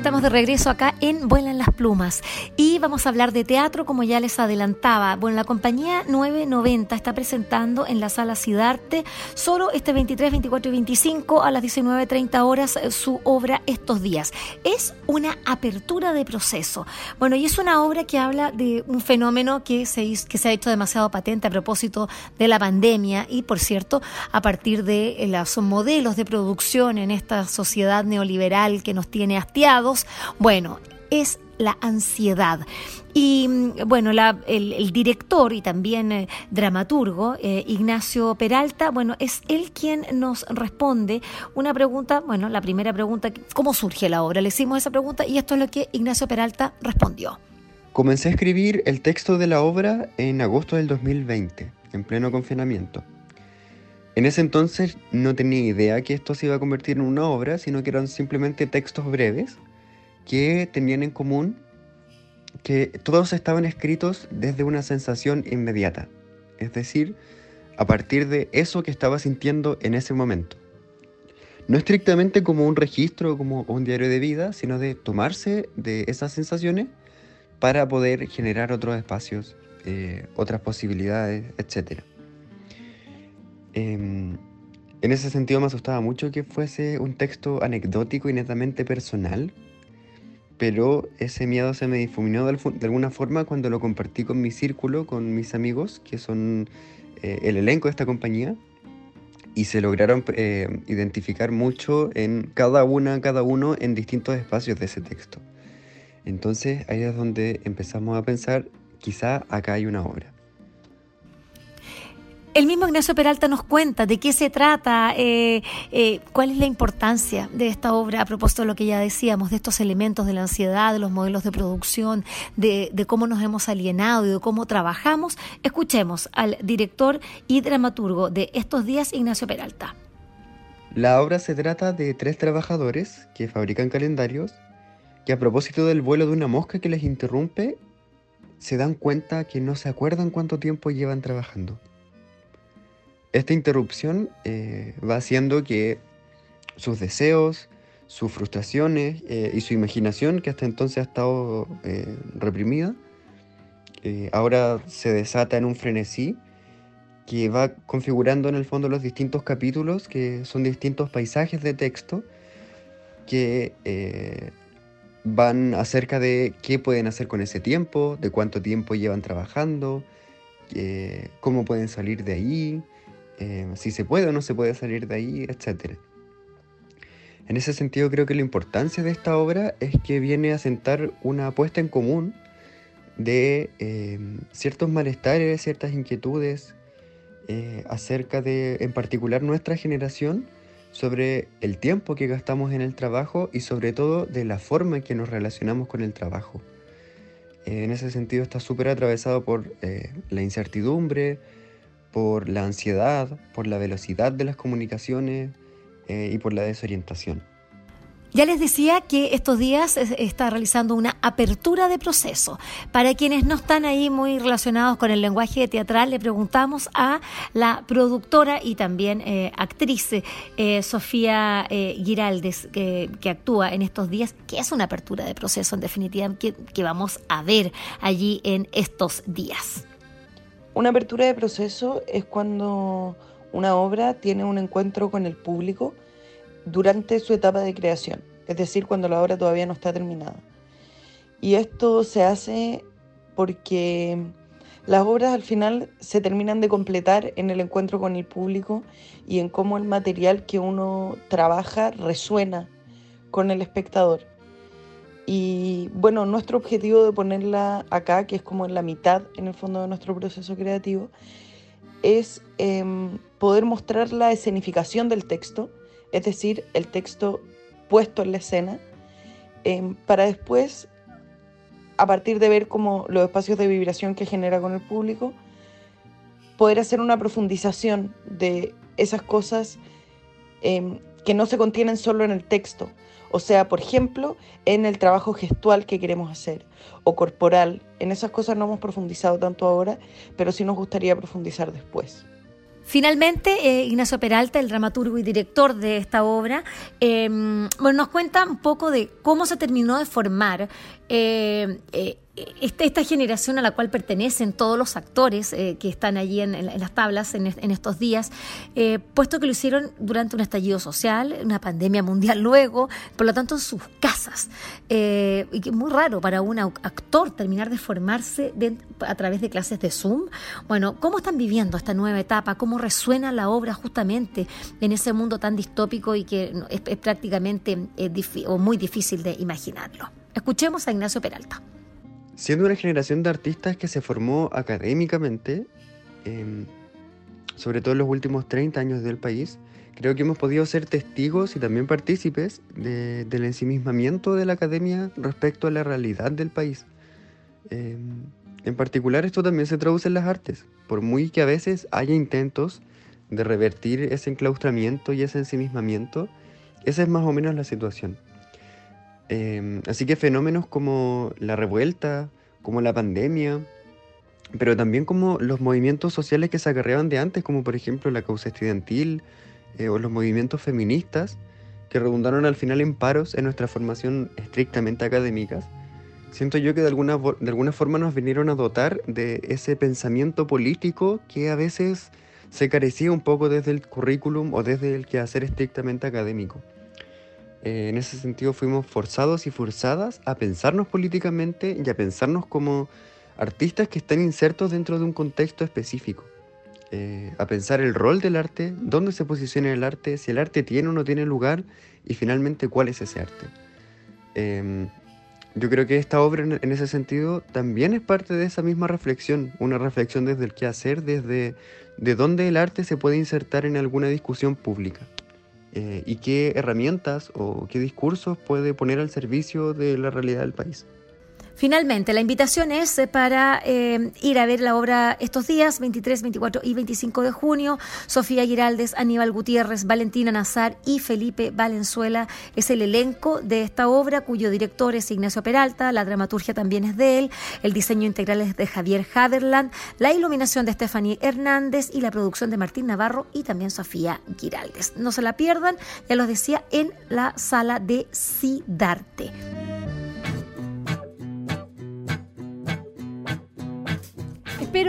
Estamos de regreso acá en Vuelan las Plumas y vamos a hablar de teatro como ya les adelantaba. Bueno, la compañía 990 está presentando en la sala Sidarte solo este 23, 24 y 25 a las 19.30 horas eh, su obra Estos días. Es una apertura de proceso. Bueno, y es una obra que habla de un fenómeno que se, que se ha hecho demasiado patente a propósito de la pandemia y, por cierto, a partir de los modelos de producción en esta sociedad neoliberal que nos tiene hastiados bueno, es la ansiedad. Y bueno, el, director y también eh, dramaturgo, eh, Ignacio Peralta, bueno, es él quien nos responde una pregunta, bueno, la primera pregunta, ¿cómo surge la obra? Le hicimos esa pregunta y esto es lo que Ignacio Peralta respondió. Comencé a escribir el texto de la obra en agosto del 2020, en pleno confinamiento. En ese entonces no tenía idea que esto se iba a convertir en una obra, sino que eran simplemente textos breves que tenían en común que todos estaban escritos desde una sensación inmediata, es decir, a partir de eso que estaba sintiendo en ese momento. No estrictamente como un registro, como un diario de vida, sino de tomarse de esas sensaciones para poder generar otros espacios, eh, otras posibilidades, etc. Em, en ese sentido me asustaba mucho que fuese un texto anecdótico y netamente personal, pero ese miedo se me difuminó de, alguna forma cuando lo compartí con mi círculo, con mis amigos, que son eh, el elenco de esta compañía, y se lograron eh, identificar mucho en cada una, cada uno en distintos espacios de ese texto. Entonces ahí es donde empezamos a pensar, quizá acá hay una obra. El mismo Ignacio Peralta nos cuenta de qué se trata, eh, eh, cuál es la importancia de esta obra a propósito de lo que ya decíamos, de estos elementos de la ansiedad, de los modelos de producción, de, cómo nos hemos alienado y de cómo trabajamos. Escuchemos al director y dramaturgo de estos días, Ignacio Peralta. La obra se trata de tres trabajadores que fabrican calendarios que a propósito del vuelo de una mosca que les interrumpe, se dan cuenta que no se acuerdan cuánto tiempo llevan trabajando. Esta interrupción eh, va haciendo que sus deseos, sus frustraciones eh, y su imaginación, que hasta entonces ha estado eh, reprimida, ahora se desata en un frenesí que va configurando en el fondo los distintos capítulos, que son distintos paisajes de texto, que van acerca de qué pueden hacer con ese tiempo, de cuánto tiempo llevan trabajando, cómo pueden salir de ahí, eh, si se puede o no se puede salir de ahí, etc. En ese sentido creo que la importancia de esta obra es que viene a sentar una apuesta en común de em, ciertos malestares, ciertas inquietudes eh, acerca de, en particular, nuestra generación sobre el tiempo que gastamos en el trabajo y sobre todo de la forma en que nos relacionamos con el trabajo. Eh, en ese sentido está súper atravesado por la incertidumbre, por la ansiedad, por la velocidad de las comunicaciones eh, y por la desorientación. Ya les decía que estos días está realizando una apertura de proceso. Para quienes no están ahí muy relacionados con el lenguaje teatral, le preguntamos a la productora y también eh, actriz eh, Sofía Giraldes, que, actúa en estos días, qué es una apertura de proceso en definitiva, que vamos a ver allí en estos días. Una apertura de proceso es cuando una obra tiene un encuentro con el público durante su etapa de creación, es decir, cuando la obra todavía no está terminada. Y esto se hace porque las obras al final se terminan de completar en el encuentro con el público y en cómo el material que uno trabaja resuena con el espectador. Y bueno, nuestro objetivo de ponerla acá, que es como en la mitad en el fondo de nuestro proceso creativo, es em, poder mostrar la escenificación del texto, es decir, el texto puesto en la escena, em, para después, a partir de ver como los espacios de vibración que genera con el público, poder hacer una profundización de esas cosas em, que no se contienen solo en el texto. O sea, por ejemplo, en el trabajo gestual que queremos hacer o corporal. En esas cosas no hemos profundizado tanto ahora, pero sí nos gustaría profundizar después. Finalmente, eh, Ignacio Peralta, el dramaturgo y director de esta obra, em, bueno, nos cuenta un poco de cómo se terminó de formar eh, esta generación a la cual pertenecen todos los actores eh, que están allí en, las tablas en, estos días, eh, puesto que lo hicieron durante un estallido social, una pandemia mundial luego, por lo tanto en sus casas. Eh, y que es muy raro para un actor terminar de formarse a través de clases de Zoom. Bueno, ¿cómo están viviendo esta nueva etapa? ¿Cómo resuena la obra justamente en ese mundo tan distópico y que es, es prácticamente o muy difícil de imaginarlo? Escuchemos a Ignacio Peralta. Siendo una generación de artistas que se formó académicamente, em, sobre todo en los últimos 30 años del país, creo que hemos podido ser testigos y también partícipes del ensimismamiento de la academia respecto a la realidad del país. Em, en particular esto también se traduce en las artes, por muy que a veces haya intentos de revertir ese enclaustramiento y ese ensimismamiento, esa es más o menos la situación. Em, así que fenómenos como la revuelta, como la pandemia, pero también como los movimientos sociales que se acarreaban de antes, como por ejemplo la causa estudiantil eh, o los movimientos feministas, que redundaron al final en paros en nuestra formación estrictamente académica, siento yo que de alguna, de alguna forma nos vinieron a dotar de ese pensamiento político que a veces se carecía un poco desde el currículum o desde el quehacer estrictamente académico. Eh, en ese sentido fuimos forzados y forzadas a pensarnos políticamente y a pensarnos como artistas que están insertos dentro de un contexto específico. Eh, a pensar el rol del arte, dónde se posiciona el arte, si el arte tiene o no tiene lugar y finalmente cuál es ese arte. Em, yo creo que esta obra en, ese sentido también es parte de esa misma reflexión, una reflexión desde el qué hacer, desde de dónde el arte se puede insertar en alguna discusión pública. Eh, y qué herramientas o qué discursos puede poner al servicio de la realidad del país. Finalmente, la invitación es eh, para eh, ir a ver la obra estos días, 23, 24 y 25 de junio. Sofía Giraldes, Aníbal Gutiérrez, Valentina Nazar y Felipe Valenzuela es el elenco de esta obra, cuyo director es Ignacio Peralta, la dramaturgia también es de él, el diseño integral es de Javier Haderland, la iluminación de Stephanie Hernández y la producción de Martín Navarro y también Sofía Giraldes. No se la pierdan, ya los decía, en la sala de Sidarte.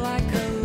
Like a